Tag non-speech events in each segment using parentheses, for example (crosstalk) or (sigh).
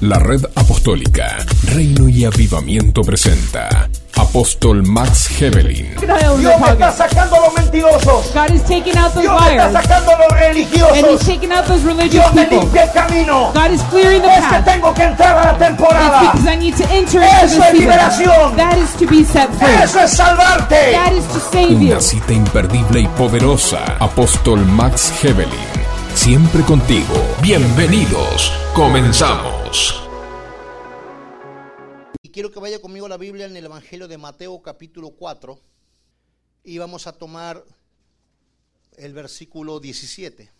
La red apostólica Reino y Avivamiento presenta Apóstol Max Hebelin. Dios me está sacando a los mentirosos. God is taking out those Dios me está liars. sacando a los And He's religiosos. taking out those religious Dios me people. limpia el camino. God is clearing the Es que path. tengo que entrar a la temporada. because I need to enter into Eso the es liberación. season. That is to be set free. Eso es salvarte. That is to save you. Una cita imperdible y poderosa. Apóstol Max Hebelin. Siempre contigo. Bienvenidos. Comenzamos. Y quiero que vaya conmigo a la Biblia en el Evangelio de Mateo capítulo 4 y vamos a tomar el versículo 17.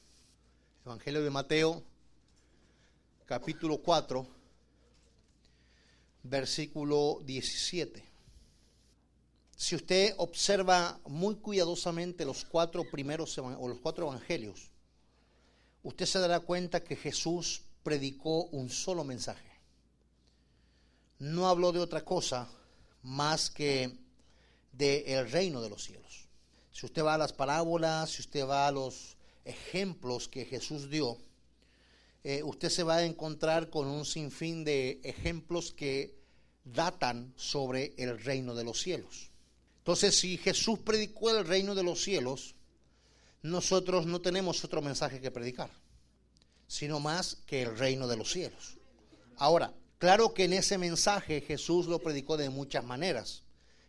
Evangelio de Mateo capítulo 4 versículo 17. Si usted observa muy cuidadosamente los cuatro primeros o los cuatro evangelios, usted se dará cuenta que Jesús predicó un solo mensaje no habló de otra cosa más que de el reino de los cielos. Si usted va a las parábolas, si usted va a los ejemplos que Jesús dio, eh, usted se va a encontrar con un sinfín de ejemplos que datan sobre el reino de los cielos. Entonces, si Jesús predicó el reino de los cielos, nosotros no tenemos otro mensaje que predicar, sino más que el reino de los cielos. Ahora, claro que en ese mensaje Jesús lo predicó de muchas maneras.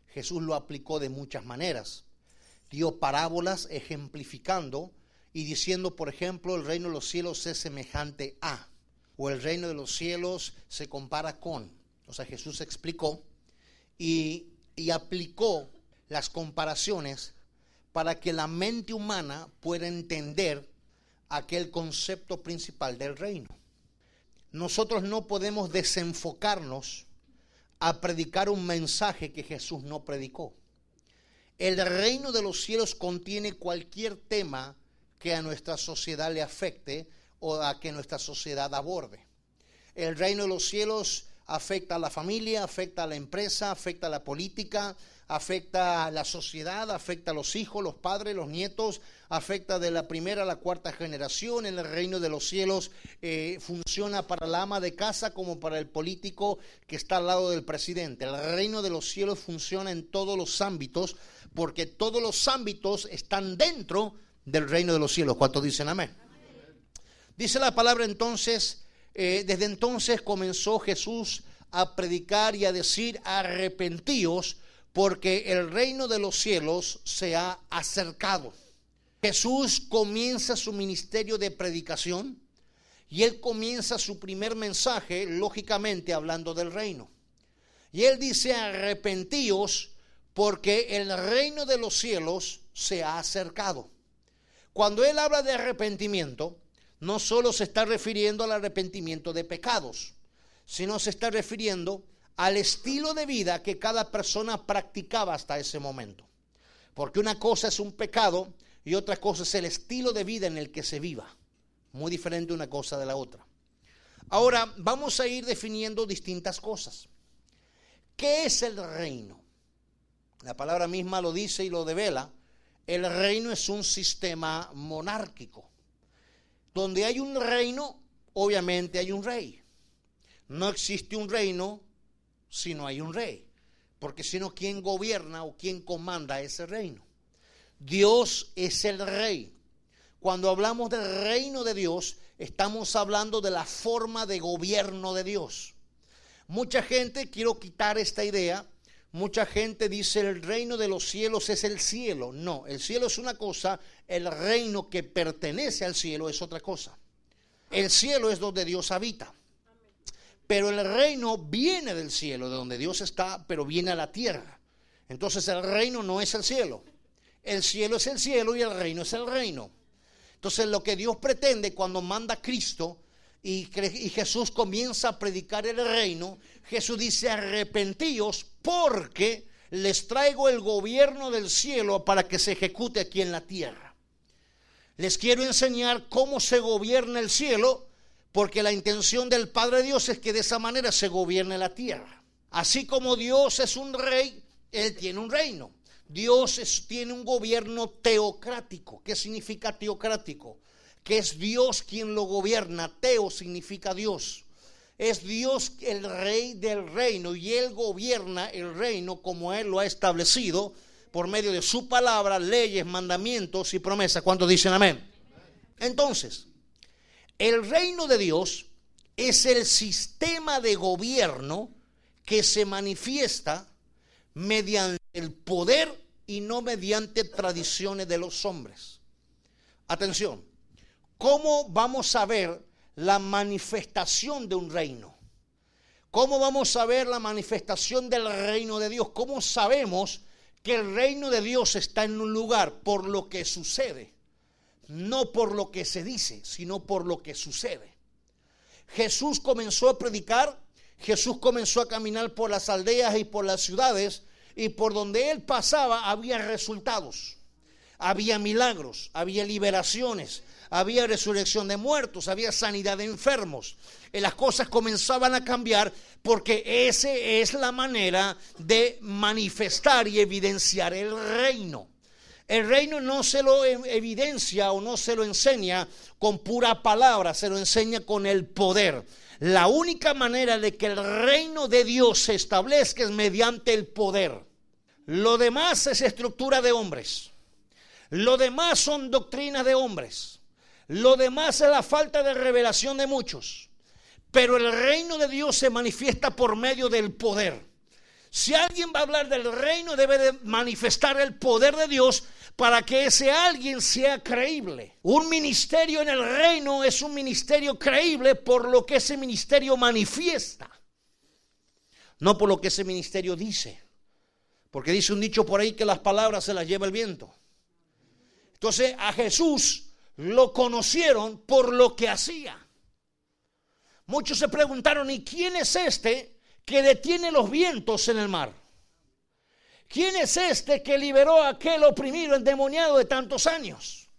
Jesús lo aplicó de muchas maneras. Dio parábolas ejemplificando y diciendo, por ejemplo, el reino de los cielos es semejante a, o el reino de los cielos se compara con. O sea, Jesús explicó y, y aplicó las comparaciones para que la mente humana pueda entender aquel concepto principal del reino nosotros no podemos desenfocarnos a predicar un mensaje que Jesús no predicó. El reino de los cielos contiene cualquier tema que a nuestra sociedad le afecte o a que nuestra sociedad aborde. El reino de los cielos afecta a la familia, afecta a la empresa, afecta a la política, afecta a la sociedad, afecta a los hijos, los padres, los nietos, afecta de la primera a la cuarta generación. En el reino de los cielos eh, funciona para la ama de casa como para el político que está al lado del presidente. El reino de los cielos funciona en todos los ámbitos porque todos los ámbitos están dentro del reino de los cielos. ¿Cuántos dicen amén? Dice la palabra entonces, eh, desde entonces comenzó Jesús a predicar y a decir, arrepentíos, porque el reino de los cielos se ha acercado. Jesús comienza su ministerio de predicación y él comienza su primer mensaje, lógicamente hablando del reino. Y él dice, arrepentíos, porque el reino de los cielos se ha acercado. Cuando él habla de arrepentimiento, no solo se está refiriendo al arrepentimiento de pecados, sino se está refiriendo al estilo de vida que cada persona practicaba hasta ese momento. Porque una cosa es un pecado y otra cosa es el estilo de vida en el que se viva. Muy diferente una cosa de la otra. Ahora vamos a ir definiendo distintas cosas. ¿Qué es el reino? La palabra misma lo dice y lo devela. El reino es un sistema monárquico. Donde hay un reino, obviamente hay un rey. No existe un reino si no hay un rey. Porque si no, ¿quién gobierna o quién comanda ese reino? Dios es el rey. Cuando hablamos del reino de Dios, estamos hablando de la forma de gobierno de Dios. Mucha gente, quiero quitar esta idea, mucha gente dice el reino de los cielos es el cielo. No, el cielo es una cosa, el reino que pertenece al cielo es otra cosa. El cielo es donde Dios habita. Pero el reino viene del cielo, de donde Dios está, pero viene a la tierra. Entonces el reino no es el cielo. El cielo es el cielo y el reino es el reino. Entonces lo que Dios pretende cuando manda a Cristo y, y Jesús comienza a predicar el reino, Jesús dice arrepentíos porque les traigo el gobierno del cielo para que se ejecute aquí en la tierra. Les quiero enseñar cómo se gobierna el cielo, porque la intención del Padre Dios es que de esa manera se gobierne la tierra. Así como Dios es un rey, Él tiene un reino. Dios es- tiene un gobierno teocrático. ¿Qué significa teocrático? Que es Dios quien lo gobierna. Teo significa Dios. es Dios el rey del reino y Él gobierna el reino como Él lo ha establecido por medio de su palabra, leyes, mandamientos y promesas. ¿Cuántos dicen amén? Entonces, el reino de Dios es el sistema de gobierno que se manifiesta mediante el poder y no mediante tradiciones de los hombres. Atención, ¿cómo vamos a ver la manifestación de un reino? ¿Cómo vamos a ver la manifestación del reino de Dios? ¿Cómo sabemos que el reino de Dios está en un lugar por lo que sucede? No por lo que se dice, sino por lo que sucede. Jesús comenzó a predicar, Jesús comenzó a caminar por las aldeas y por las ciudades y por donde él pasaba había resultados, había milagros, había liberaciones, había resurrección de muertos, había sanidad de enfermos. Las cosas comenzaban a cambiar porque esa es la manera de manifestar y evidenciar el reino. El reino no se lo evidencia o no se lo enseña con pura palabra, se lo enseña con el poder. La única manera de que el reino de Dios se establezca es mediante el poder. Lo demás es estructura de hombres. Lo demás son doctrinas de hombres. Lo demás es la falta de revelación de muchos. Pero el reino de Dios se manifiesta por medio del poder. Si alguien va a hablar del reino, debe de manifestar el poder de Dios para que ese alguien sea creíble. Un ministerio en el reino es un ministerio creíble por lo que ese ministerio manifiesta, no por lo que ese ministerio dice. Porque dice un dicho por ahí que las palabras se las lleva el viento. Entonces a Jesús lo conocieron por lo que hacía. Muchos se preguntaron, ¿y quién es este que detiene los vientos en el mar? ¿Quién es este que liberó a aquel oprimido endemoniado de tantos años?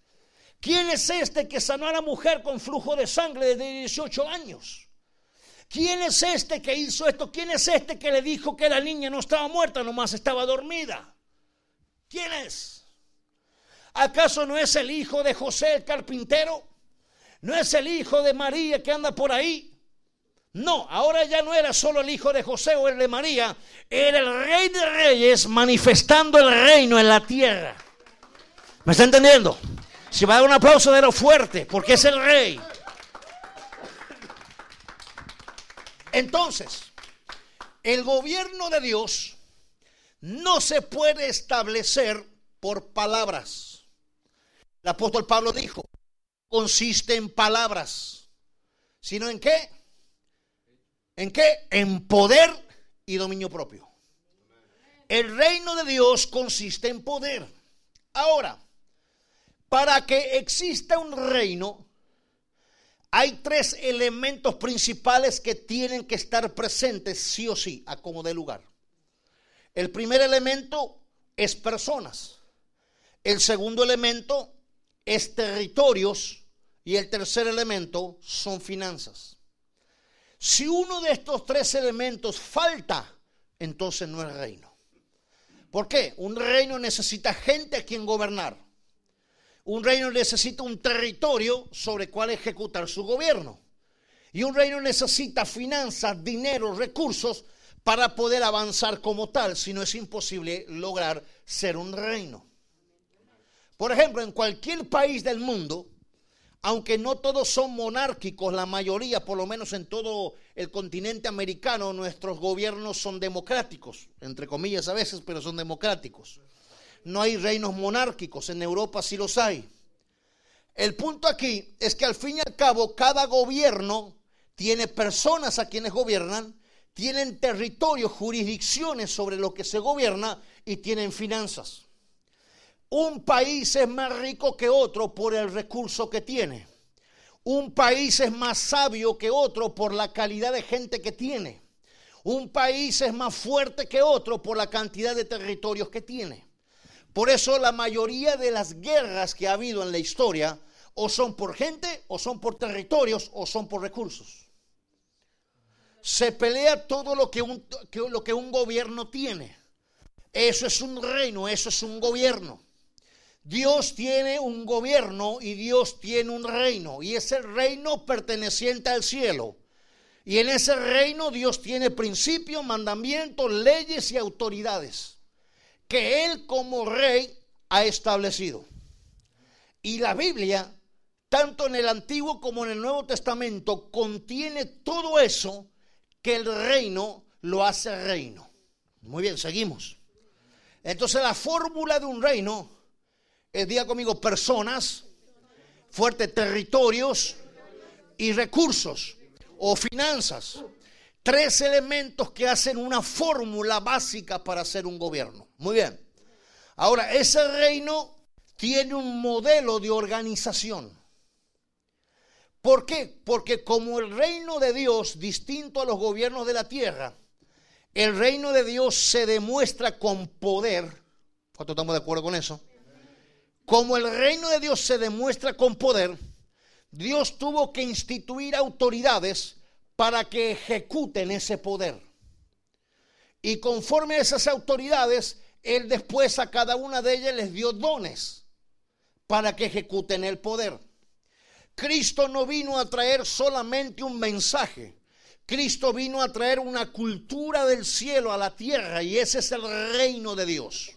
¿Quién es este que sanó a la mujer con flujo de sangre desde 18 años? ¿Quién es este que hizo esto? ¿Quién es este que le dijo que la niña no estaba muerta, nomás estaba dormida? ¿Quién es? ¿Acaso no es el hijo de José el carpintero? ¿No es el hijo de María que anda por ahí? No, ahora ya no era solo el hijo de José o el de María, era el rey de reyes manifestando el reino en la tierra. ¿Me está entendiendo? Si va a dar un aplauso de lo fuerte, porque es el rey. Entonces, el gobierno de Dios no se puede establecer por palabras. El apóstol Pablo dijo, consiste en palabras, sino en qué? ¿En qué? En poder y dominio propio. El reino de Dios consiste en poder. Ahora, para que exista un reino, hay tres elementos principales que tienen que estar presentes sí o sí, a como de lugar. El primer elemento es personas. El segundo elemento es territorios. Y el tercer elemento son finanzas. Si uno de estos tres elementos falta, entonces no es reino. ¿Por qué? Un reino necesita gente a quien gobernar. Un reino necesita un territorio sobre el cual ejecutar su gobierno. Y un reino necesita finanzas, dinero, recursos para poder avanzar como tal, si no es imposible lograr ser un reino. Por ejemplo, en cualquier país del mundo, aunque no todos son monárquicos, la mayoría, por lo menos en todo el continente americano, nuestros gobiernos son democráticos, entre comillas a veces, pero son democráticos. No hay reinos monárquicos, en Europa sí los hay. El punto aquí es que al fin y al cabo cada gobierno tiene personas a quienes gobiernan, tienen territorios, jurisdicciones sobre lo que se gobierna y tienen finanzas. Un país es más rico que otro por el recurso que tiene. Un país es más sabio que otro por la calidad de gente que tiene. Un país es más fuerte que otro por la cantidad de territorios que tiene. Por eso la mayoría de las guerras que ha habido en la historia o son por gente, o son por territorios, o son por recursos. Se pelea todo lo que un, lo que un gobierno tiene. Eso es un reino, eso es un gobierno. Dios tiene un gobierno y Dios tiene un reino y es el reino perteneciente al cielo. Y en ese reino Dios tiene principios, mandamientos, leyes y autoridades que Él como rey ha establecido. Y la Biblia, tanto en el Antiguo como en el Nuevo Testamento, contiene todo eso que el reino lo hace reino. Muy bien, seguimos. Entonces la fórmula de un reino es, diga conmigo, personas, fuertes territorios y recursos o finanzas. Tres elementos que hacen una fórmula básica para hacer un gobierno. Muy bien. Ahora, ese reino tiene un modelo de organización. ¿Por qué? Porque como el reino de Dios, distinto a los gobiernos de la tierra, el reino de Dios se demuestra con poder. ¿Cuántos estamos de acuerdo con eso? Como el reino de Dios se demuestra con poder, Dios tuvo que instituir autoridades para que ejecuten ese poder. Y conforme a esas autoridades, Él después a cada una de ellas les dio dones para que ejecuten el poder. Cristo no vino a traer solamente un mensaje. Cristo vino a traer una cultura del cielo a la tierra y ese es el reino de Dios.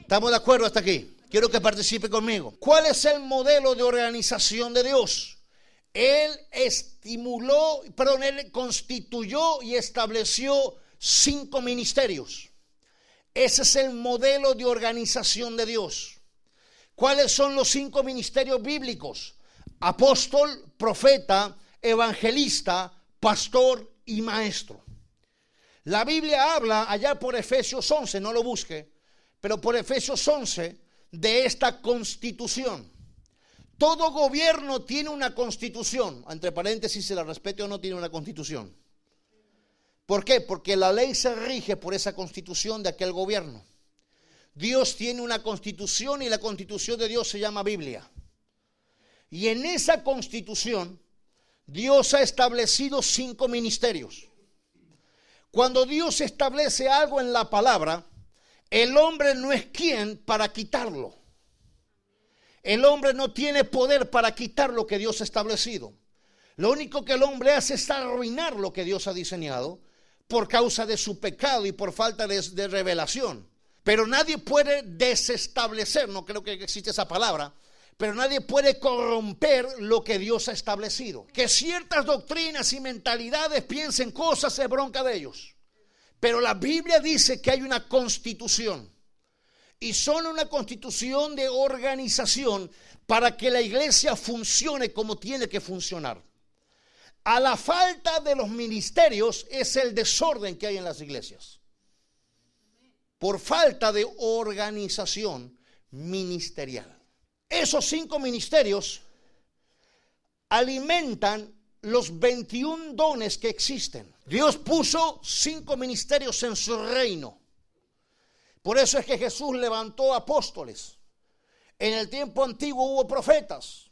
¿Estamos de acuerdo hasta aquí? Quiero que participe conmigo. ¿Cuál es el modelo de organización de Dios? Él estimuló, perdón, él constituyó y estableció cinco ministerios. Ese es el modelo de organización de Dios. ¿Cuáles son los cinco ministerios bíblicos? Apóstol, profeta, evangelista, pastor y maestro. La Biblia habla allá por Efesios 11, no lo busque, pero por Efesios 11 de esta constitución. Todo gobierno tiene una constitución, entre paréntesis, si la respete o no tiene una constitución. ¿Por qué? Porque la ley se rige por esa constitución de aquel gobierno. Dios tiene una constitución y la constitución de Dios se llama Biblia. Y en esa constitución Dios ha establecido cinco ministerios. Cuando Dios establece algo en la palabra, el hombre no es quien para quitarlo. El hombre no tiene poder para quitar lo que Dios ha establecido. Lo único que el hombre hace es arruinar lo que Dios ha diseñado por causa de su pecado y por falta de, revelación. Pero nadie puede desestablecer, no creo que existe esa palabra, pero nadie puede corromper lo que Dios ha establecido. Que ciertas doctrinas y mentalidades piensen cosas es bronca de ellos. Pero la Biblia dice que hay una constitución. Y son una constitución de organización para que la iglesia funcione como tiene que funcionar. A la falta de los ministerios es el desorden que hay en las iglesias. Por falta de organización ministerial. Esos cinco ministerios alimentan los 21 dones que existen. Dios puso cinco ministerios en su reino. Por eso es que Jesús levantó apóstoles. En el tiempo antiguo hubo profetas.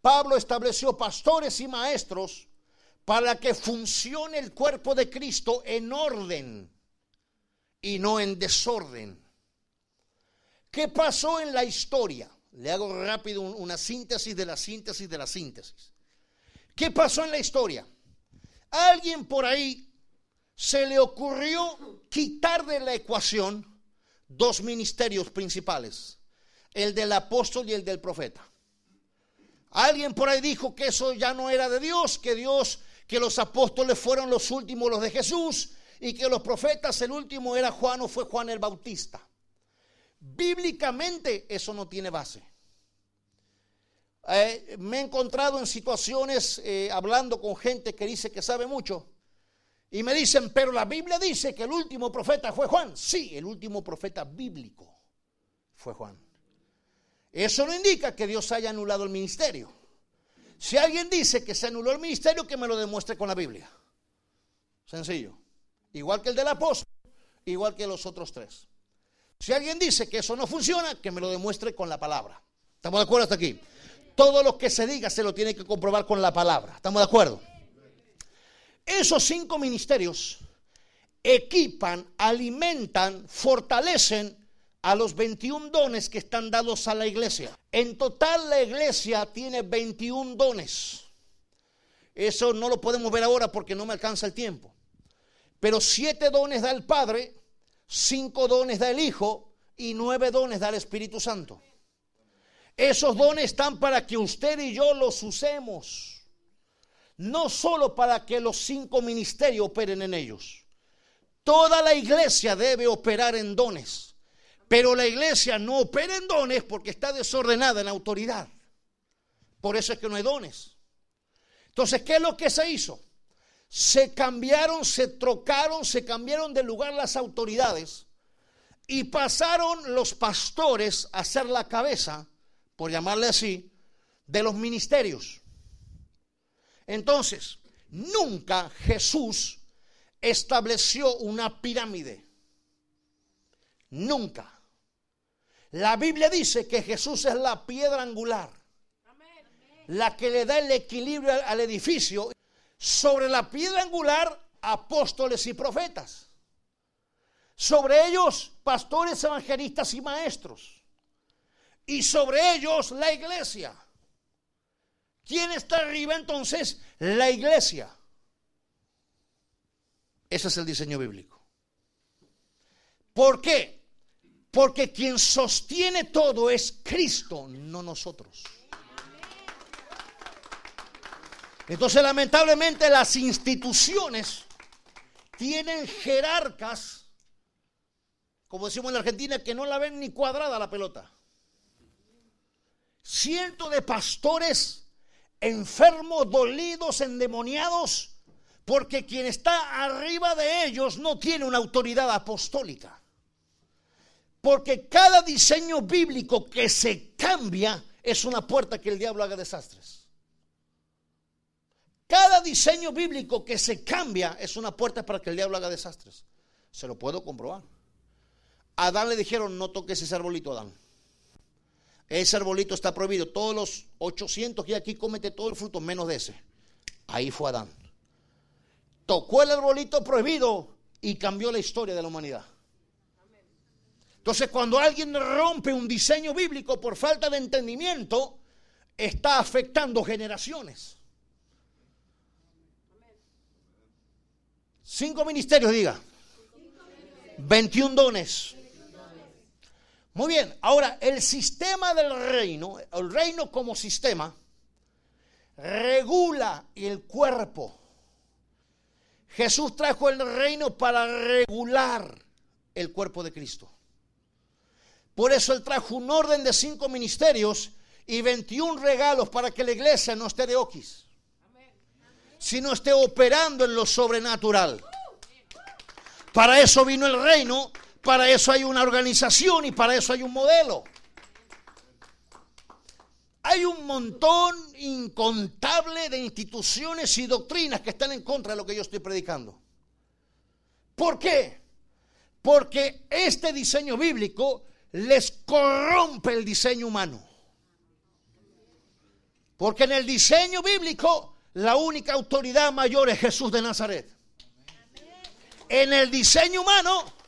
Pablo estableció pastores y maestros para que funcione el cuerpo de Cristo en orden y no en desorden. ¿Qué pasó en la historia? Le hago rápido una síntesis de la síntesis de la síntesis. ¿Qué pasó en la historia? alguien por ahí se le ocurrió quitar de la ecuación dos ministerios principales, el del apóstol y el del profeta. Alguien por ahí dijo que eso ya no era de Dios, que Dios, que los apóstoles fueron los últimos, los de Jesús, y que los profetas, el último era Juan o fue Juan el Bautista. Bíblicamente eso no tiene base. Eh, me he encontrado en situaciones eh, hablando con gente que dice que sabe mucho y me dicen, pero la Biblia dice que el último profeta fue Juan. Sí, el último profeta bíblico fue Juan. Eso no indica que Dios haya anulado el ministerio. Si alguien dice que se anuló el ministerio, que me lo demuestre con la Biblia. Sencillo. Igual que el del apóstol, igual que los otros tres. Si alguien dice que eso no funciona, que me lo demuestre con la palabra. ¿Estamos de acuerdo hasta aquí? Todo lo que se diga se lo tiene que comprobar con la palabra. ¿Estamos de acuerdo? Esos cinco ministerios equipan, alimentan, fortalecen a los 21 dones que están dados a la iglesia. En total la iglesia tiene 21 dones. Eso no lo podemos ver ahora porque no me alcanza el tiempo. Pero siete dones da el Padre, cinco dones da el Hijo y nueve dones da el Espíritu Santo. Esos dones están para que usted y yo los usemos. No solo para que los cinco ministerios operen en ellos. Toda la iglesia debe operar en dones. Pero la iglesia no opera en dones porque está desordenada en autoridad. Por eso es que no hay dones. Entonces, ¿qué es lo que se hizo? Se cambiaron, se trocaron, se cambiaron de lugar las autoridades y pasaron los pastores a ser la cabeza, por llamarle así, de los ministerios. Entonces, nunca Jesús estableció una pirámide. Nunca. La Biblia dice que Jesús es la piedra angular, la que le da el equilibrio al, edificio. Sobre la piedra angular, apóstoles y profetas. Sobre ellos, pastores, evangelistas y maestros. Y sobre ellos, la iglesia. ¿Quién está arriba entonces? La iglesia. Ese es el diseño bíblico. ¿Por qué? Porque quien sostiene todo es Cristo, no nosotros. Entonces, lamentablemente, las instituciones tienen jerarcas, como decimos en la Argentina, que no la ven ni cuadrada la pelota. Cientos de pastores enfermos, dolidos, endemoniados, porque quien está arriba de ellos no tiene una autoridad apostólica. Porque cada diseño bíblico que se cambia es una puerta que el diablo haga desastres. Cada diseño bíblico que se cambia es una puerta para que el diablo haga desastres. Se lo puedo comprobar. A Adán le dijeron, no toques ese arbolito, Adán. Ese arbolito está prohibido. Todos los 800 que hay aquí comete todo el fruto, menos de ese. Ahí fue Adán. Tocó el arbolito prohibido y cambió la historia de la humanidad. Entonces, cuando alguien rompe un diseño bíblico por falta de entendimiento, está afectando generaciones. Cinco ministerios, diga. 21 dones. Muy bien, ahora el sistema del reino, el reino como sistema, regula el cuerpo. Jesús trajo el reino para regular el cuerpo de Cristo. Por eso Él trajo un orden de cinco ministerios y 21 regalos para que la iglesia no esté de oquis, sino esté operando en lo sobrenatural. Para eso vino el reino, para eso hay una organización y para eso hay un modelo. Hay un montón incontable de instituciones y doctrinas que están en contra de lo que yo estoy predicando. ¿Por qué? Porque este diseño bíblico les corrompe el diseño humano. Porque en el diseño bíblico la única autoridad mayor es Jesús de Nazaret. En el diseño humano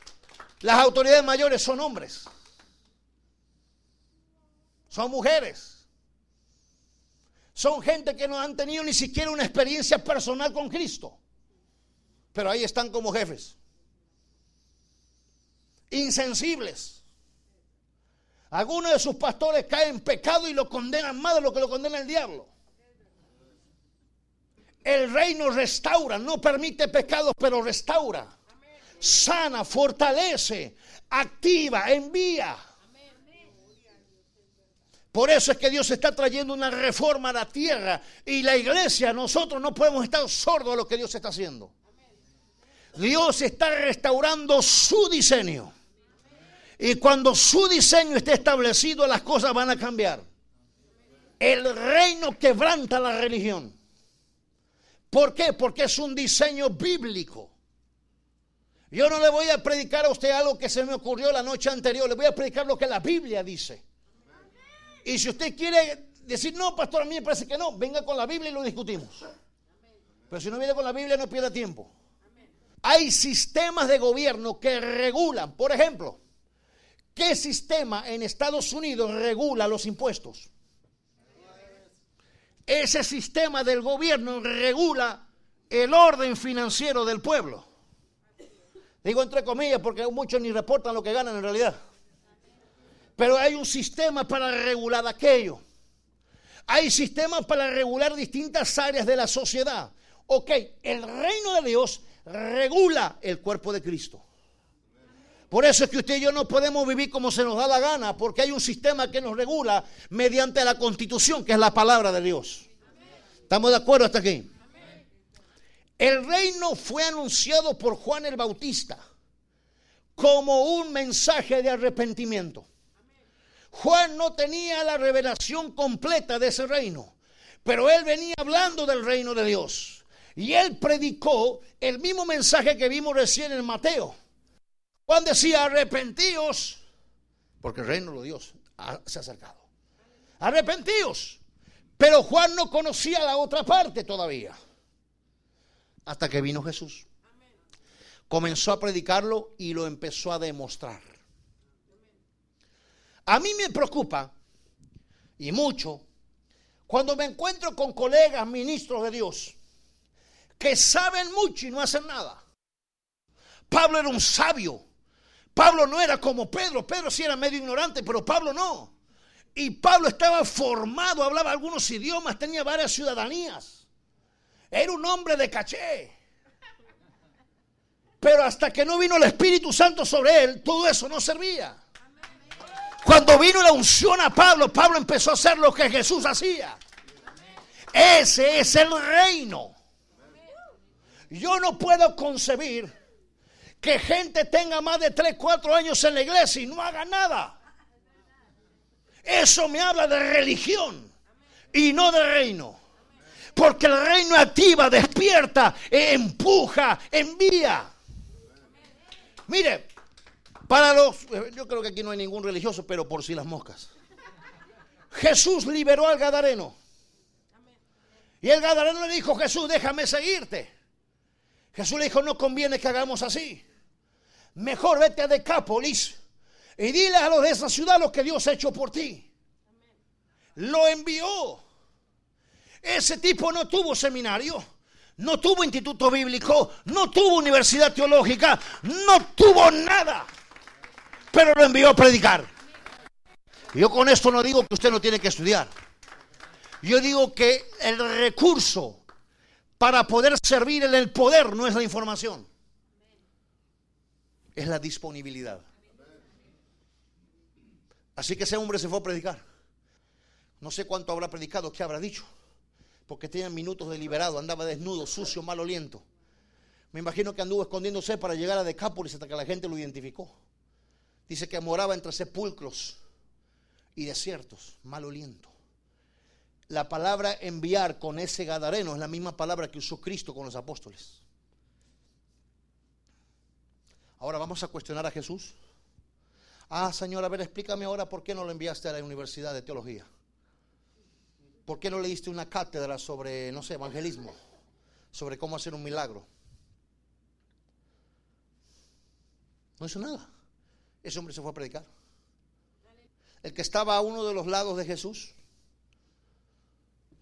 las autoridades mayores son hombres. Son mujeres. Son gente que no han tenido ni siquiera una experiencia personal con Cristo. Pero ahí están como jefes. Insensibles. Algunos de sus pastores caen en pecado y lo condenan más de lo que lo condena el diablo. El reino restaura, no permite pecados, pero restaura. Sana, fortalece, activa, envía. Por eso es que Dios está trayendo una reforma a la tierra y la iglesia, nosotros no podemos estar sordos a lo que Dios está haciendo. Dios está restaurando su diseño. Y cuando su diseño esté establecido, las cosas van a cambiar. El reino quebranta la religión. ¿Por qué? Porque es un diseño bíblico. Yo no le voy a predicar a usted algo que se me ocurrió la noche anterior, le voy a predicar lo que la Biblia dice. Y si usted quiere decir, no, pastor, a mí me parece que no, venga con la Biblia y lo discutimos. Pero si no viene con la Biblia, no pierda tiempo. Hay sistemas de gobierno que regulan, por ejemplo, ¿qué sistema en Estados Unidos regula los impuestos? ese sistema del gobierno regula el orden financiero del pueblo. Digo entre comillas porque muchos ni reportan lo que ganan en realidad. Pero hay un sistema para regular aquello. Hay sistemas para regular distintas áreas de la sociedad. Ok, el reino de Dios regula el cuerpo de Cristo. Por eso es que usted y yo no podemos vivir como se nos da la gana, porque hay un sistema que nos regula mediante la constitución, que es la palabra de Dios. ¿Estamos de acuerdo hasta aquí? El reino fue anunciado por Juan el Bautista como un mensaje de arrepentimiento. Juan no tenía la revelación completa de ese reino, pero él venía hablando del reino de Dios. Y él predicó el mismo mensaje que vimos recién en Mateo. Juan decía, arrepentíos, porque el reino de Dios se ha acercado. Arrepentíos. Pero Juan no conocía la otra parte todavía. Hasta que vino Jesús. Comenzó a predicarlo y lo empezó a demostrar. A mí me preocupa, y mucho, cuando me encuentro con colegas ministros de Dios que saben mucho y no hacen nada. Pablo era un sabio. Pablo no era como Pedro. Pedro sí era medio ignorante, pero Pablo no. Y Pablo estaba formado, hablaba algunos idiomas, tenía varias ciudadanías. Era un hombre de caché. Pero hasta que no vino el Espíritu Santo sobre él, todo eso no servía. Cuando vino la unción a Pablo, Pablo empezó a hacer lo que Jesús hacía. Ese es el reino. Yo no puedo concebir que gente tenga más de 3, 4 años en la iglesia y no haga nada. Eso me habla de religión y no de reino. Porque el reino activa, despierta, empuja, envía. Mire, para los, yo creo que aquí no hay ningún religioso, pero por si las moscas. Jesús liberó al Gadareno. Y el Gadareno le dijo, Jesús, déjame seguirte. Jesús le dijo, no conviene que hagamos así. Mejor vete a Decápolis y dile a los de esa ciudad lo que Dios ha hecho por ti. Lo envió. Ese tipo no tuvo seminario, no tuvo instituto bíblico, no tuvo universidad teológica, no tuvo nada. Pero lo envió a predicar. Yo con esto no digo que usted no tiene que estudiar. Yo digo que el recurso para poder servir en el poder no es la información, es la disponibilidad. Así que ese hombre se fue a predicar. No sé cuánto habrá predicado, qué habrá dicho, porque tenía minutos de liberado, andaba desnudo, sucio, maloliento. Me imagino que anduvo escondiéndose para llegar a Decápolis hasta que la gente lo identificó. Dice que moraba entre sepulcros y desiertos, maloliento. La palabra enviar con ese gadareno es la misma palabra que usó Cristo con los apóstoles. Ahora vamos a cuestionar a Jesús. Ah, Señor, a ver, explícame ahora por qué no lo enviaste a la Universidad de Teología. ¿Por qué no le diste una cátedra sobre, no sé, evangelismo? Sobre cómo hacer un milagro. No hizo nada. Ese hombre se fue a predicar. El que estaba a uno de los lados de Jesús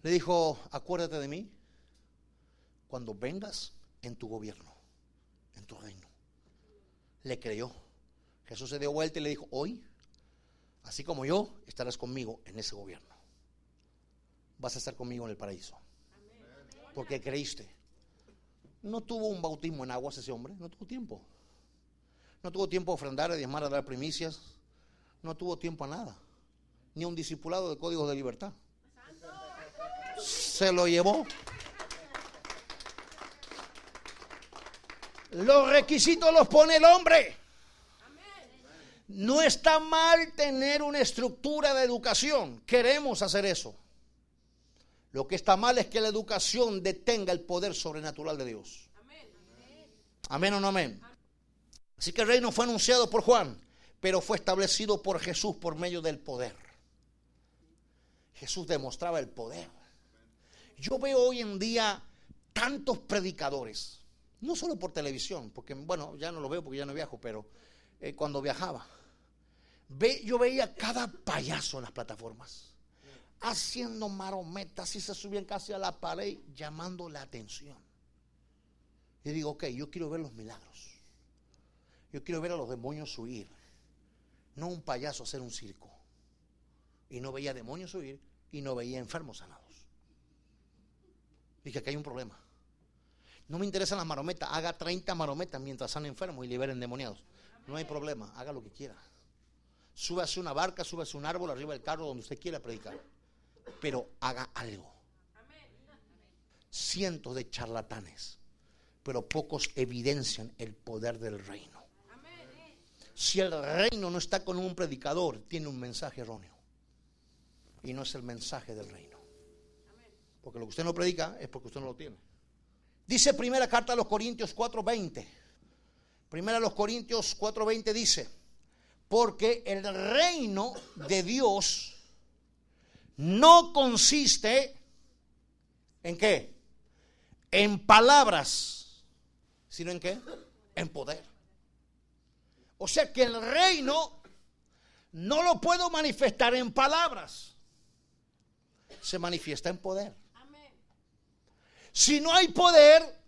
le dijo, acuérdate de mí cuando vengas en tu gobierno, en tu reino. Le creyó. Jesús se dio vuelta y le dijo, hoy, así como yo, estarás conmigo en ese gobierno. Vas a estar conmigo en el paraíso. Porque creíste. No tuvo un bautismo en aguas ese hombre, no tuvo tiempo. No tuvo tiempo a ofrendar, a diezmar, a dar primicias. No tuvo tiempo a nada. Ni un discipulado de códigos de libertad. Se lo llevó. Los requisitos los pone el hombre. No está mal tener una estructura de educación. Queremos hacer eso. Lo que está mal es que la educación detenga el poder sobrenatural de Dios. Amén o no amén. Así que el reino fue anunciado por Juan, pero fue establecido por Jesús por medio del poder. Jesús demostraba el poder. Yo veo hoy en día tantos predicadores, no solo por televisión, porque bueno, ya no lo veo porque ya no viajo, pero eh, cuando viajaba, ve, yo veía cada payaso en las plataformas. Haciendo marometas y se subían casi a la pared llamando la atención. Y digo, ok, yo quiero ver los milagros. Yo quiero ver a los demonios huir. No un payaso hacer un circo. Y no veía demonios huir y no veía enfermos sanados. Dije, aquí hay un problema. No me interesan las marometas. Haga 30 marometas mientras están enfermos y liberen demoniados. No hay problema. Haga lo que quiera. Súbase una barca, súbase un árbol arriba del carro donde usted quiera predicar. Pero haga algo. Cientos de charlatanes, pero pocos evidencian el poder del reino. Si el reino no está con un predicador, tiene un mensaje erróneo. Y no es el mensaje del reino. Porque lo que usted no predica es porque usted no lo tiene. Dice primera carta a los Corintios 4:20. Primera a los Corintios 4:20 dice, porque el reino de Dios no consiste en qué? En palabras, sino en qué? En poder. O sea que el reino no lo puedo manifestar en palabras, se manifiesta en poder. Si no hay poder,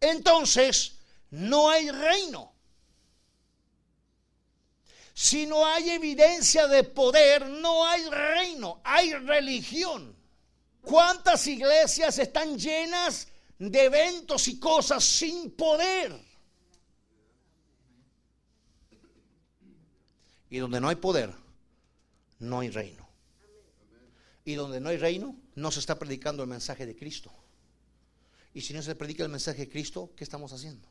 entonces no hay reino. Si no hay evidencia de poder, no hay reino, hay religión. ¿Cuántas iglesias están llenas de eventos y cosas sin poder? Y donde no hay poder, no hay reino. Y donde no hay reino, no se está predicando el mensaje de Cristo. Y si no se predica el mensaje de Cristo, ¿qué estamos haciendo?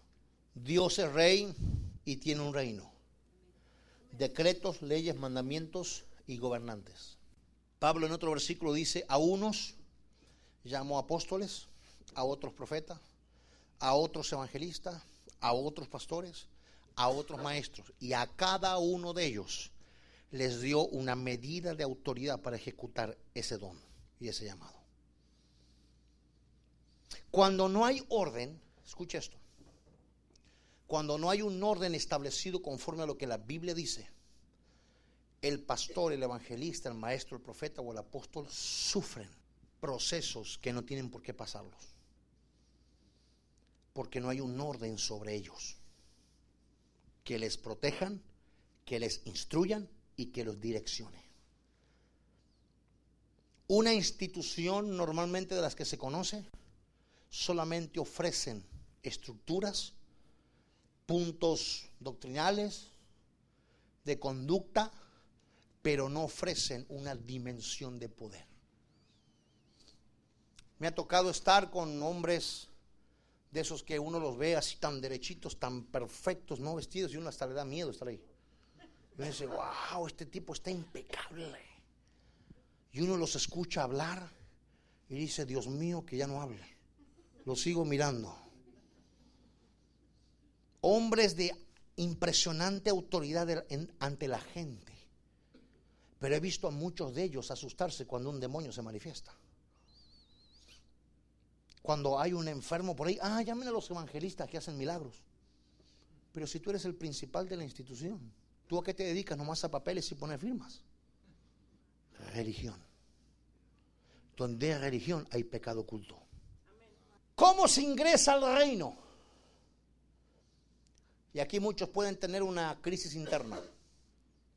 Dios es rey y tiene un reino. Decretos, leyes, mandamientos y gobernantes. Pablo en otro versículo dice, a unos llamó apóstoles, a otros profetas, a otros evangelistas, a otros pastores, a otros maestros. Y a cada uno de ellos les dio una medida de autoridad para ejecutar ese don y ese llamado. Cuando no hay orden, escucha esto, cuando no hay un orden establecido conforme a lo que la Biblia dice, el pastor, el evangelista, el maestro, el profeta o el apóstol sufren procesos que no tienen por qué pasarlos. Porque no hay un orden sobre ellos. Que les protejan, que les instruyan y que los direccione. Una institución normalmente de las que se conoce solamente ofrecen estructuras, puntos doctrinales, de conducta, pero no ofrecen una dimensión de poder. Me ha tocado estar con hombres de esos que uno los ve así tan derechitos, tan perfectos, no vestidos, y uno hasta le da miedo estar ahí. Y uno dice, wow, este tipo está impecable. Y uno los escucha hablar y dice, Dios mío, que ya no hable. Lo sigo mirando. Hombres de impresionante autoridad ante la gente. Pero he visto a muchos de ellos asustarse cuando un demonio se manifiesta. Cuando hay un enfermo por ahí, ah, llamen a los evangelistas que hacen milagros. Pero si tú eres el principal de la institución, ¿tú a qué te dedicas? Nomás a papeles y poner firmas. Religión. Donde hay religión hay pecado oculto. ¿Cómo se ingresa al reino? Y aquí muchos pueden tener una crisis interna.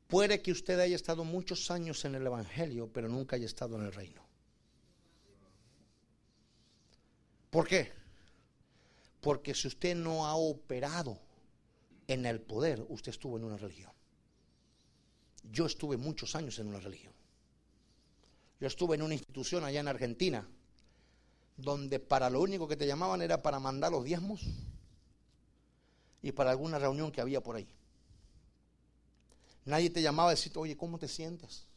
Puede que usted haya estado muchos años en el Evangelio, pero nunca haya estado en el reino. ¿Por qué? Porque si usted no ha operado en el poder, usted estuvo en una religión. Yo estuve muchos años en una religión. Yo estuve en una institución allá en Argentina, donde para lo único que te llamaban era para mandar los diezmos y para alguna reunión que había por ahí. Nadie te llamaba a decirte, oye, ¿cómo te sientes?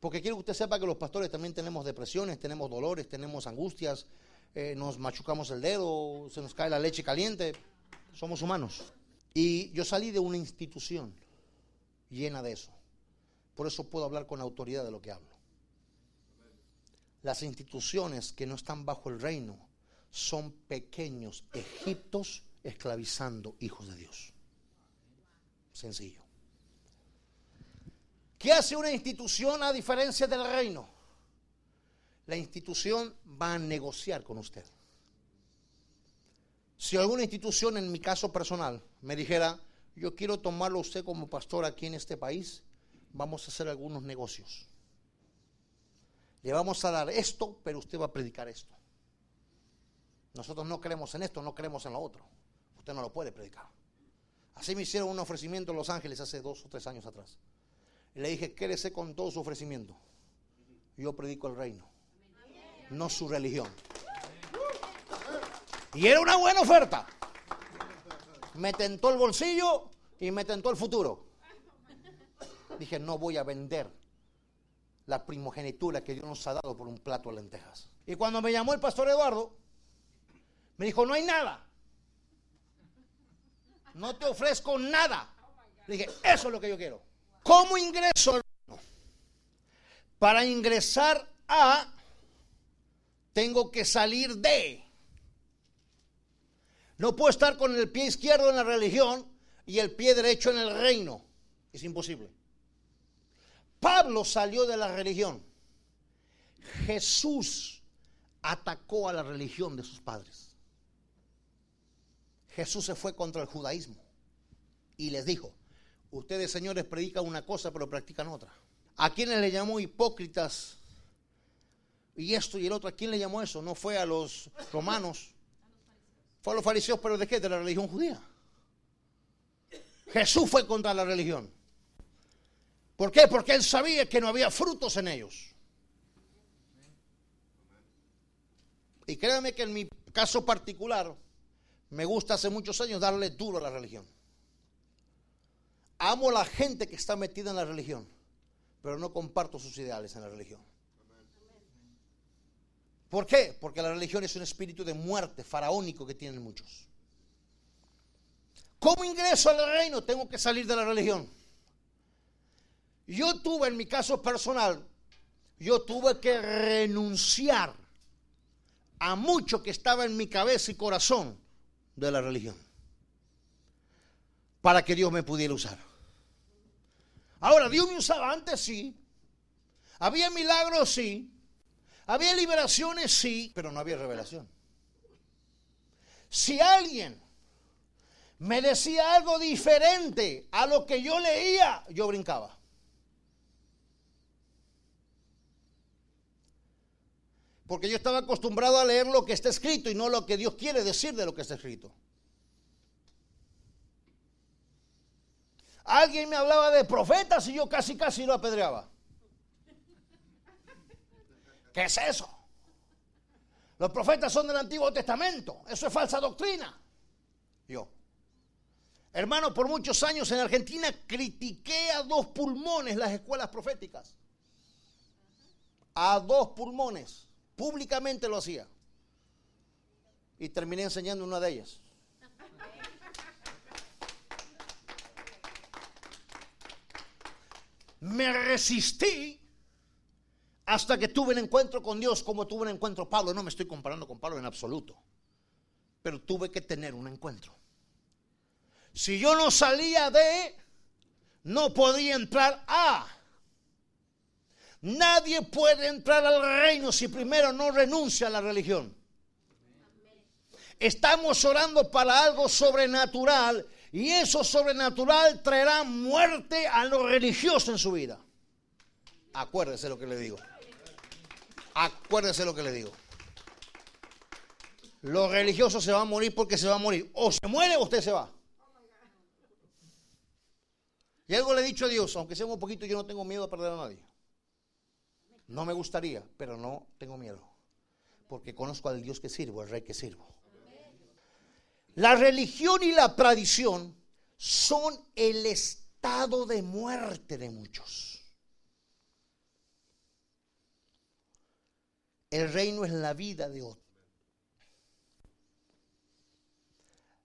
Porque quiero que usted sepa que los pastores también tenemos depresiones, tenemos dolores, tenemos angustias, eh, nos machucamos el dedo, se nos cae la leche caliente, somos humanos. Y yo salí de una institución llena de eso. Por eso puedo hablar con autoridad de lo que hablo. Las instituciones que no están bajo el reino son pequeños egiptos esclavizando hijos de Dios. Sencillo. ¿Qué hace una institución a diferencia del reino? la institución va a negociar con usted. Si alguna institución, en mi caso personal, me dijera, yo quiero tomarlo a usted como pastor aquí en este país, vamos a hacer algunos negocios. Le vamos a dar esto, pero usted va a predicar esto. Nosotros no creemos en esto, no creemos en lo otro. No lo puede predicar. Así me hicieron un ofrecimiento en Los Ángeles hace dos o tres años atrás. Y le dije, quédese con todo su ofrecimiento. Yo predico el reino, no su religión. Y era una buena oferta. Me tentó el bolsillo y me tentó el futuro. Dije, no voy a vender la primogenitura que Dios nos ha dado por un plato de lentejas. Y cuando me llamó el pastor Eduardo, me dijo, no hay nada. No te ofrezco nada. Dije, eso es lo que yo quiero. ¿Cómo ingreso reino? Para ingresar a, tengo que salir de. No puedo estar con el pie izquierdo en la religión y el pie derecho en el reino. Es imposible. Pablo salió de la religión. Jesús atacó a la religión de sus padres. Jesús se fue contra el judaísmo y les dijo, ustedes señores predican una cosa pero practican otra. ¿A quiénes le llamó hipócritas? Y esto y el otro, ¿a quién le llamó eso? No fue a los romanos, fue a los fariseos, pero ¿de qué? De la religión judía. Jesús fue contra la religión. ¿Por qué? Porque él sabía que no había frutos en ellos. Y créanme que en mi caso particular, me gusta hace muchos años darle duro a la religión. Amo a la gente que está metida en la religión, pero no comparto sus ideales en la religión. ¿Por qué? Porque la religión es un espíritu de muerte faraónico que tienen muchos. ¿Cómo ingreso al reino? Tengo que salir de la religión. Yo tuve, en mi caso personal, yo tuve que renunciar a mucho que estaba en mi cabeza y corazón de la religión para que Dios me pudiera usar. Ahora, Dios me usaba antes, sí. Había milagros, sí. Había liberaciones, sí, pero no había revelación. Si alguien me decía algo diferente a lo que yo leía, yo brincaba. Porque yo estaba acostumbrado a leer lo que está escrito y no lo que Dios quiere decir de lo que está escrito. Alguien me hablaba de profetas y yo casi casi lo apedreaba. ¿Qué es eso? Los profetas son del Antiguo Testamento. Eso es falsa doctrina. Yo. Hermano, por muchos años en Argentina critiqué a dos pulmones las escuelas proféticas. A dos pulmones. Públicamente lo hacía. Y terminé enseñando una de ellas. Me resistí hasta que tuve un encuentro con Dios como tuve un encuentro Pablo. No me estoy comparando con Pablo en absoluto. Pero tuve que tener un encuentro. Si yo no salía de, no podía entrar a. Nadie puede entrar al reino si primero no renuncia a la religión. Estamos orando para algo sobrenatural y eso sobrenatural traerá muerte a lo religioso en su vida. Acuérdese lo que le digo. Acuérdese lo que le digo. Lo religioso se va a morir porque se va a morir. O se muere o usted se va. Y algo le he dicho a Dios, aunque sea un poquito, yo no tengo miedo a perder a nadie. No me gustaría, pero no tengo miedo. Porque conozco al Dios que sirvo, al rey que sirvo. La religión y la tradición son el estado de muerte de muchos. El reino es la vida de otro.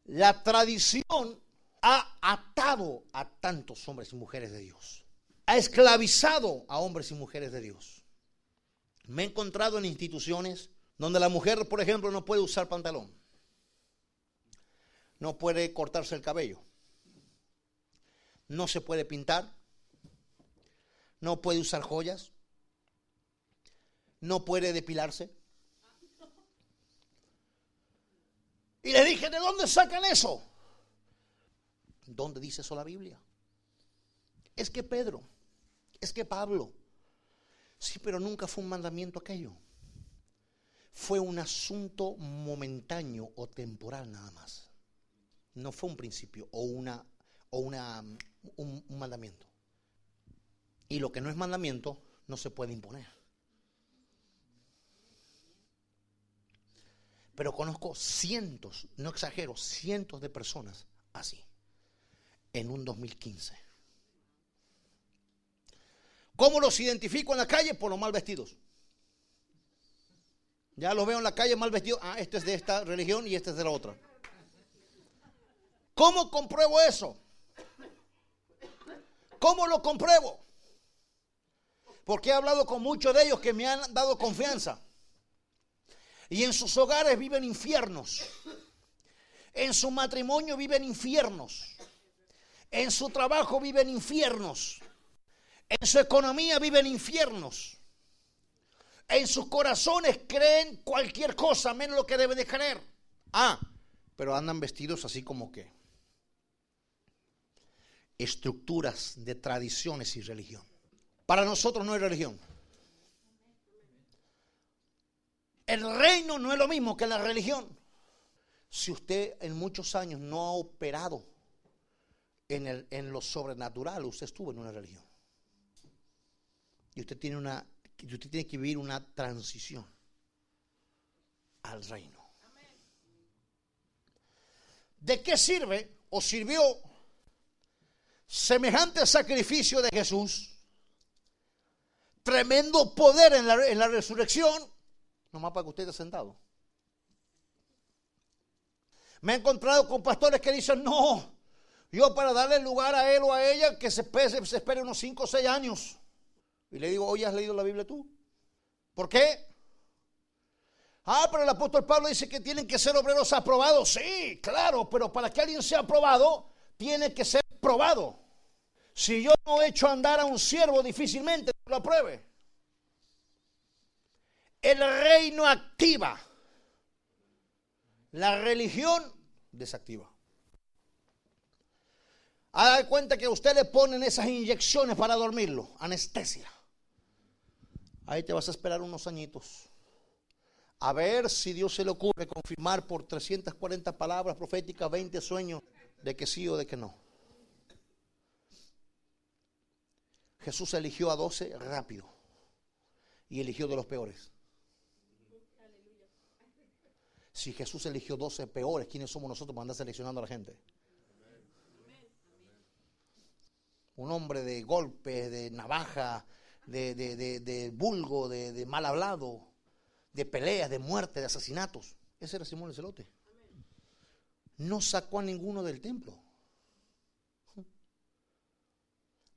La tradición ha atado a tantos hombres y mujeres de Dios. Ha esclavizado a hombres y mujeres de Dios. Me he encontrado en instituciones donde la mujer, por ejemplo, no puede usar pantalón. No puede cortarse el cabello. No se puede pintar. No puede usar joyas. no puede depilarse. Y le dije, ¿de dónde sacan eso? ¿Dónde dice eso la Biblia? Es que Pedro, es que Pablo, sí, pero nunca fue un mandamiento aquello. Fue un asunto momentáneo o temporal nada más. No fue un principio o una o una un, un mandamiento. Y lo que no es mandamiento no se puede imponer. Pero conozco cientos, no exagero, cientos de personas así, en un 2015. ¿Cómo los identifico en la calle? Por los mal vestidos. Ya los veo en la calle mal vestidos. Ah, este es de esta religión y este es de la otra. ¿Cómo compruebo eso? ¿Cómo lo compruebo? Porque he hablado con muchos de ellos que me han dado confianza. Y en sus hogares viven infiernos. En su matrimonio viven infiernos. En su trabajo viven infiernos. En su economía viven infiernos. En sus corazones creen cualquier cosa menos lo que deben de creer. Ah, pero andan vestidos así como que estructuras de tradiciones y religión. Para nosotros no hay religión. El reino no es lo mismo que la religión. Si usted en muchos años no ha operado en, el, en lo sobrenatural, usted estuvo en una religión. Y usted tiene una, usted tiene que vivir una transición al reino. ¿De qué sirve o sirvió semejante sacrificio de Jesús? Tremendo poder en la, en la resurrección nomás para que usted esté sentado. Me he encontrado con pastores que dicen, no, yo para darle lugar a él o a ella, que se se espere unos 5 o 6 años. Y le digo, oye, ¿has leído la Biblia tú? ¿Por qué? Ah, pero el apóstol Pablo dice que tienen que ser obreros aprobados. Sí, claro, pero para que alguien sea aprobado, tiene que ser probado. Si yo no he hecho andar a un siervo, difícilmente lo apruebe. El reino activa. La religión desactiva. A dar cuenta que a ponen esas inyecciones para dormirlo, anestesia. Ahí te vas a esperar unos añitos. A ver si Dios se le ocurre confirmar por 340 palabras proféticas, 20 sueños, de que sí o de que no. Jesús eligió a 12 rápido y eligió de los peores. Si Jesús eligió 12 peores, ¿quiénes somos nosotros para andar seleccionando a la gente? Un hombre de golpe, de navaja, de, de, de, de vulgo, de, mal hablado, de peleas, de muerte, de asesinatos. Ese era Simón el Celote. No sacó a ninguno del templo.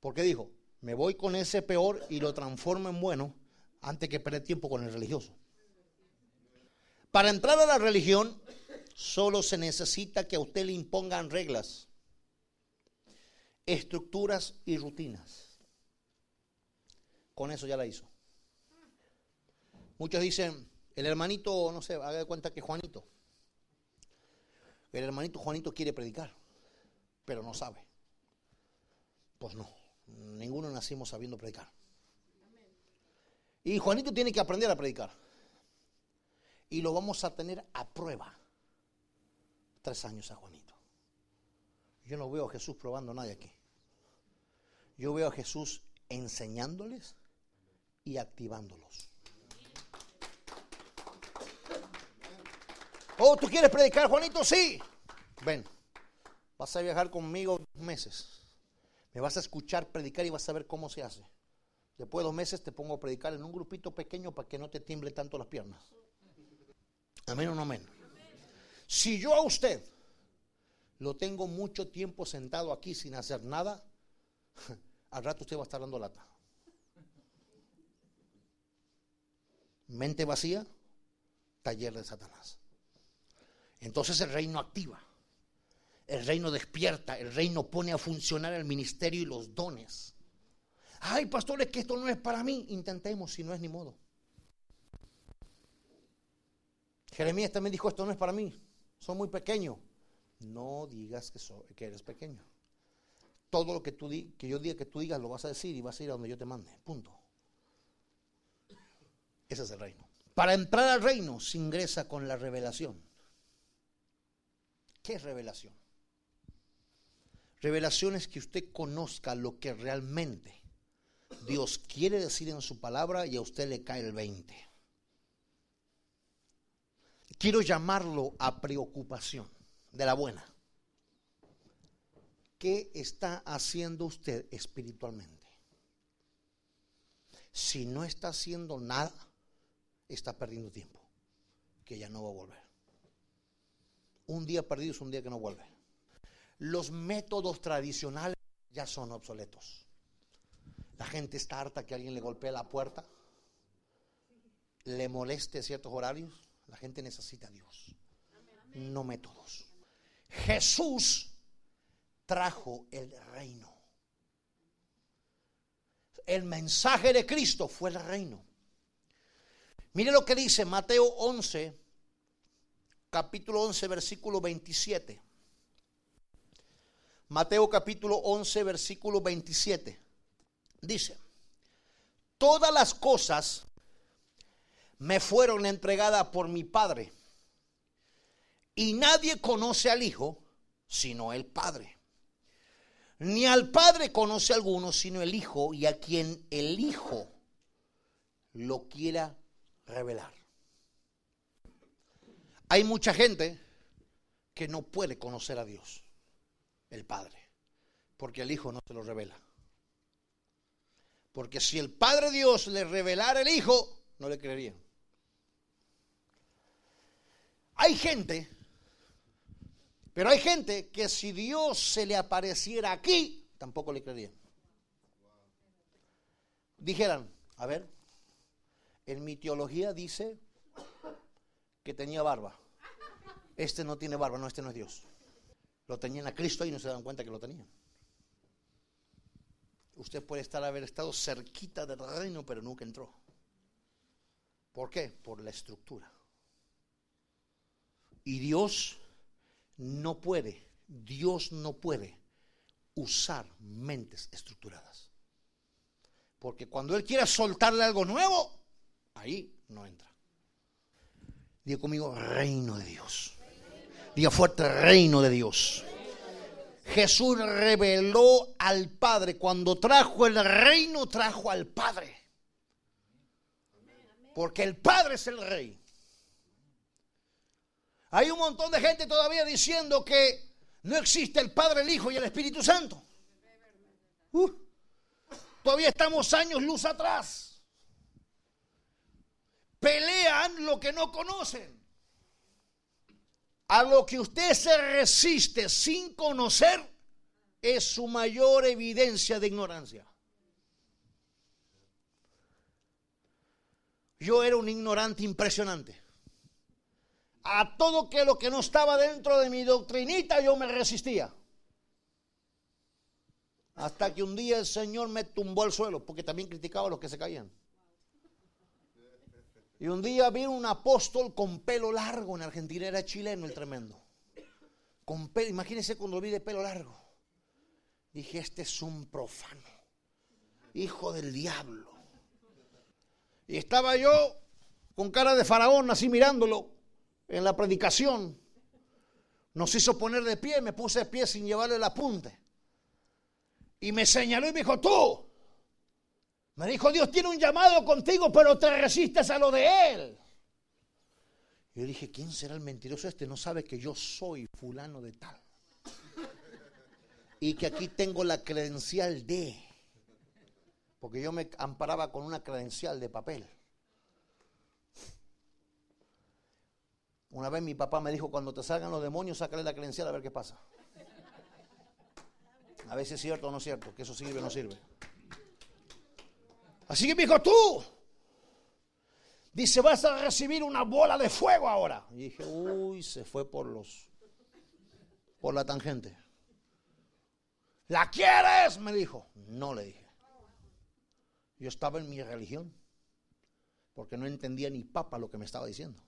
Porque dijo, me voy con ese peor y lo transformo en bueno antes que perder tiempo con el religioso. Para entrar a la religión solo se necesita que a usted le impongan reglas, estructuras y rutinas. Con eso ya la hizo. Muchos dicen, el hermanito, no sé, haga de cuenta que Juanito. El hermanito Juanito quiere predicar, pero no sabe. Pues no, ninguno nacimos sabiendo predicar. Y Juanito tiene que aprender a predicar y lo vamos a tener a prueba. Tres años a Juanito. Yo no veo a Jesús probando a nadie aquí. Yo veo a Jesús enseñándoles y activándolos. Oh, ¿tú quieres predicar, Juanito? Sí. Ven, vas a viajar conmigo dos meses. Me vas a escuchar predicar y vas a ver cómo se hace. Después de dos meses te pongo a predicar en un grupito pequeño para que no te tiemble tanto las piernas. Amén o no amén. Si yo a usted lo tengo mucho tiempo sentado aquí sin hacer nada, (laughs) al rato usted va a estar dando lata. Mente vacía, taller de Satanás. Entonces el reino activa, el reino despierta, el reino pone a funcionar el ministerio y los dones. Ay, pastores, que esto no es para mí. Intentemos, si no es ni modo. Jeremías también dijo, esto no es para mí, son muy pequeños. No digas que, so- que eres pequeño. Todo lo que, tú di- que yo diga que tú digas lo vas a decir y vas a ir a donde yo te mande. Punto. Ese es el reino. Para entrar al reino se ingresa con la revelación. ¿Qué es revelación? Revelación es que usted conozca lo que realmente Dios quiere decir en su palabra y a usted le cae el 20. Quiero llamarlo a preocupación de la buena. ¿Qué está haciendo usted espiritualmente? Si no está haciendo nada, está perdiendo tiempo, que ya no va a volver. Un día perdido es un día que no vuelve. Los métodos tradicionales ya son obsoletos. La gente está harta que alguien le golpee la puerta, le moleste ciertos horarios. La gente necesita a Dios, no métodos. Jesús trajo el reino. El mensaje de Cristo fue el reino. Mire lo que dice Mateo 11, capítulo 11, versículo 27. Mateo capítulo 11, versículo 27. Dice, todas las cosas me fueron entregadas por mi Padre. Y nadie conoce al Hijo sino el Padre. Ni al Padre conoce alguno sino el Hijo y a quien el Hijo lo quiera revelar. Hay mucha gente que no puede conocer a Dios, el Padre, porque el Hijo no se lo revela. Porque si el Padre Dios le revelara el Hijo, no le creerían. Hay gente, pero hay gente que si Dios se le apareciera aquí, tampoco le creerían. Dijeran, a ver, en mi teología dice que tenía barba. Este no tiene barba, no, este no es Dios. Lo tenían a Cristo y no se dan cuenta que lo tenían. Usted puede estar haber estado cerquita del reino, pero nunca entró. ¿Por qué? Por la estructura. Y Dios no puede, Dios no puede usar mentes estructuradas. Porque cuando Él quiera soltarle algo nuevo, ahí no entra. Diga conmigo, reino de Dios. Diga fuerte, reino de Dios. Jesús reveló al Padre. Cuando trajo el reino, trajo al Padre. Porque el Padre es el rey. Hay un montón de gente todavía diciendo que no existe el Padre, el Hijo y el Espíritu Santo. Uh, todavía estamos años luz atrás. Pelean lo que no conocen. A lo que usted se resiste sin conocer es su mayor evidencia de ignorancia. Yo era un ignorante impresionante. A todo que lo que no estaba dentro de mi doctrinita yo me resistía. Hasta que un día el Señor me tumbó al suelo, porque también criticaba a los que se caían. Y un día vi un apóstol con pelo largo en Argentina, era chileno el tremendo. Con pelo, imagínense cuando lo vi de pelo largo. Dije, este es un profano, hijo del diablo. Y estaba yo con cara de faraón, así mirándolo en la predicación. Nos hizo poner de pie, me puse de pie sin llevarle el apunte. Y me señaló y me dijo, tú, me dijo, Dios tiene un llamado contigo, pero te resistes a lo de Él. Yo dije, ¿quién será el mentiroso este? No sabe que yo soy fulano de tal. Y que aquí tengo la credencial de. Porque yo me amparaba con una credencial de papel. Una vez mi papá me dijo, cuando te salgan los demonios, sácale la credencial a ver qué pasa. A ver si es cierto o no es cierto, que eso sirve o no sirve. Así que me dijo, tú, dice, vas a recibir una bola de fuego ahora. Y dije, uy, se fue por los, por la tangente. ¿La quieres? Me dijo. No le dije. Yo estaba en mi religión, porque no entendía ni papa lo que me estaba diciendo.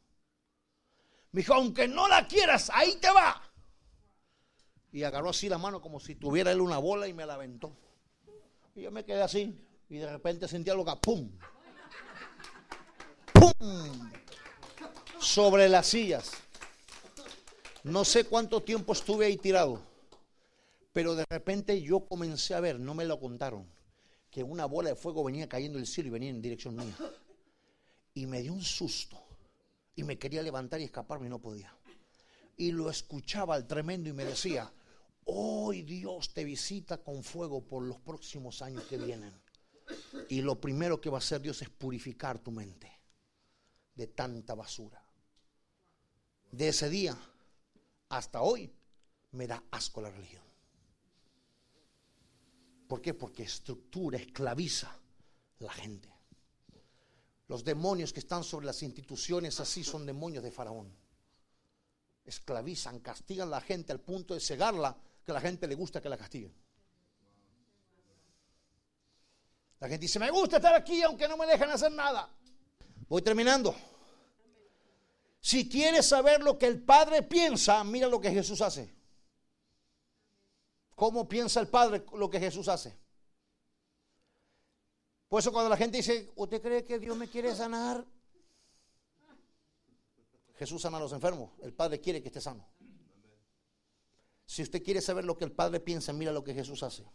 Me dijo, aunque no la quieras, ahí te va. Y agarró así la mano como si tuviera él una bola y me la aventó. Y yo me quedé así. Y de repente sentí algo que ¡pum! ¡Pum! Sobre las sillas. No sé cuánto tiempo estuve ahí tirado. Pero de repente yo comencé a ver, no me lo contaron, que una bola de fuego venía cayendo del cielo y venía en dirección mía. Y me dio un susto. Y me quería levantar y escaparme y no podía. Y lo escuchaba al tremendo y me decía, hoy Dios te visita con fuego por los próximos años que vienen. Y lo primero que va a hacer Dios es purificar tu mente de tanta basura. De ese día hasta hoy me da asco la religión. ¿Por qué? Porque estructura, esclaviza la gente. Los demonios que están sobre las instituciones así son demonios de Faraón. Esclavizan, castigan a la gente al punto de cegarla, que la gente le gusta que la castiguen. La gente dice, me gusta estar aquí aunque no me dejan hacer nada. Voy terminando. Si quieres saber lo que el Padre piensa, mira lo que Jesús hace. ¿Cómo piensa el Padre lo que Jesús hace? Por eso cuando la gente dice, ¿usted cree que Dios me quiere sanar? Jesús sana a los enfermos. El Padre quiere que esté sano. Si usted quiere saber lo que el Padre piensa, mira lo que Jesús hace.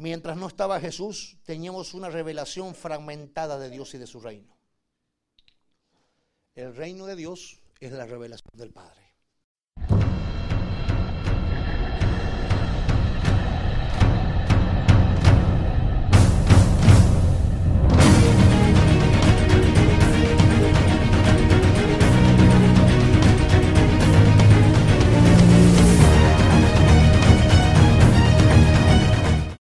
Mientras no estaba Jesús, teníamos una revelación fragmentada de Dios y de su reino. El reino de Dios es la revelación del Padre.